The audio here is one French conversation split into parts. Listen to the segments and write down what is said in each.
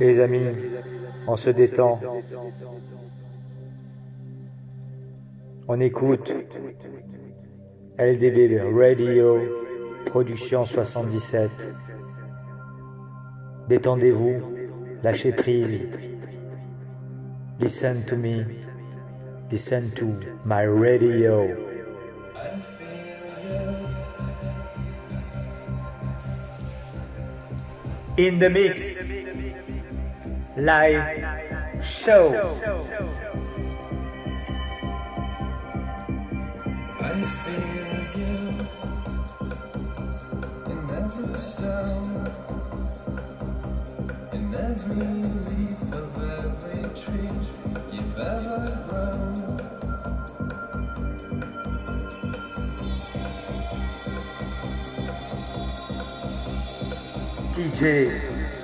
Les amis, on se détend. On écoute LDB Radio, production 77. Détendez-vous, lâchez prise. Listen to me, listen to my radio. In the mix. live show. I stay you in every stone, in every leaf of every tree you've ever grown. DJ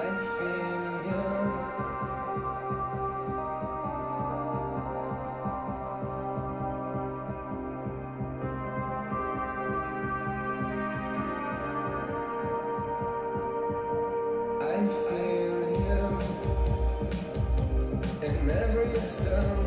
I feel you in every step.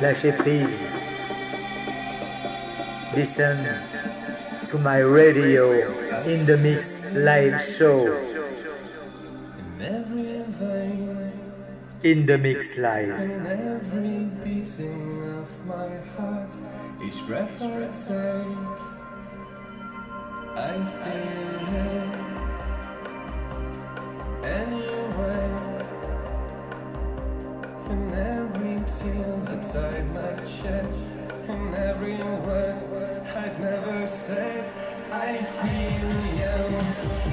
lâcher prise. Listen to my radio in the mix live show. In the mix live. Each breath I take, I feel it anyway. And tears inside my chest And every word I've never said I feel you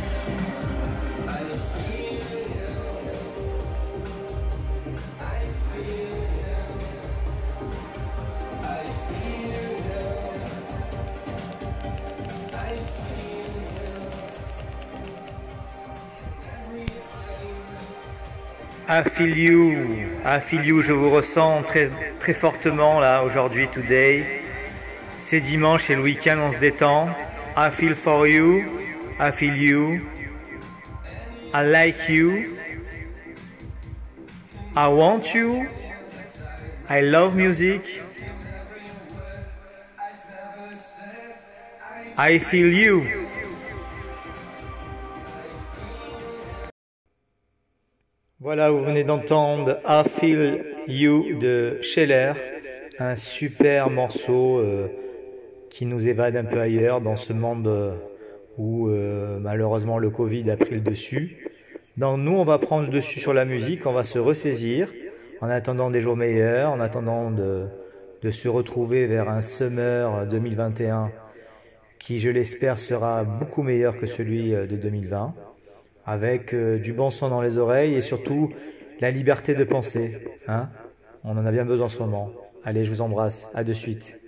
I feel you, I feel you, je vous ressens très, fortement là aujourd'hui, today. C'est dimanche et le week-end, on se détend. I feel for you, I feel you, I like you, I want you, I love music, I feel you. Voilà, vous venez d'entendre I Feel You de Scheller, un super morceau euh, qui nous évade un peu ailleurs dans ce monde euh, où euh, malheureusement le Covid a pris le dessus. Donc nous, on va prendre le dessus sur la musique, on va se ressaisir en attendant des jours meilleurs, en attendant de, de se retrouver vers un summer 2021 qui, je l'espère, sera beaucoup meilleur que celui de 2020 avec euh, du bon son dans les oreilles et surtout la liberté de penser. Hein On en a bien besoin en ce moment. Allez, je vous embrasse. À de suite.